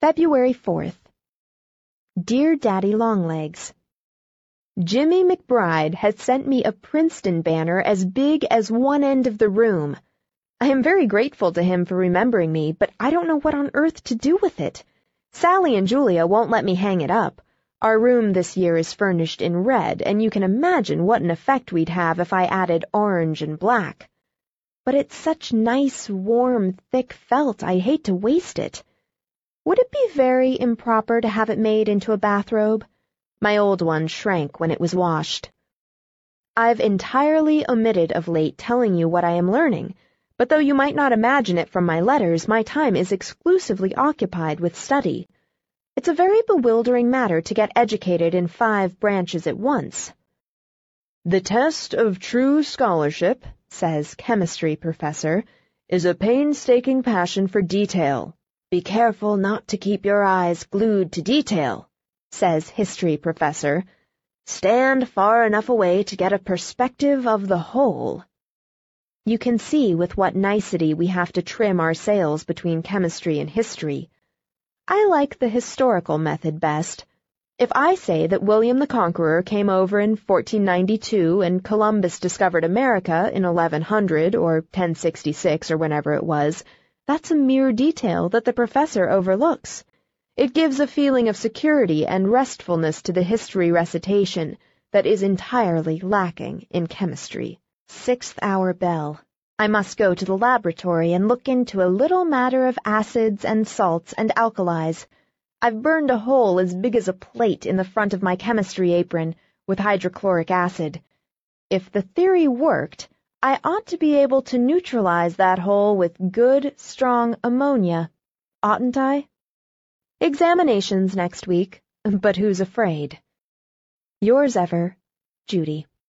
February 4th. Dear Daddy Longlegs, Jimmie McBride has sent me a Princeton banner as big as one end of the room. I am very grateful to him for remembering me, but I don't know what on earth to do with it. Sallie and Julia won't let me hang it up. Our room this year is furnished in red, and you can imagine what an effect we'd have if I added orange and black. But it's such nice, warm, thick felt, I hate to waste it. Would it be very improper to have it made into a bathrobe? My old one shrank when it was washed. I've entirely omitted of late telling you what I am learning, but though you might not imagine it from my letters, my time is exclusively occupied with study. It's a very bewildering matter to get educated in five branches at once. The test of true scholarship, says chemistry professor, is a painstaking passion for detail. Be careful not to keep your eyes glued to detail, says history professor. Stand far enough away to get a perspective of the whole. You can see with what nicety we have to trim our sails between chemistry and history. I like the historical method best. If I say that William the Conqueror came over in 1492 and Columbus discovered America in 1100 or 1066 or whenever it was, that's a mere detail that the professor overlooks. It gives a feeling of security and restfulness to the history recitation that is entirely lacking in chemistry. Sixth hour bell. I must go to the laboratory and look into a little matter of acids and salts and alkalis. I've burned a hole as big as a plate in the front of my chemistry apron with hydrochloric acid. If the theory worked, I ought to be able to neutralize that hole with good, strong ammonia, oughtn't I? Examinations next week, but who's afraid? Yours ever, Judy.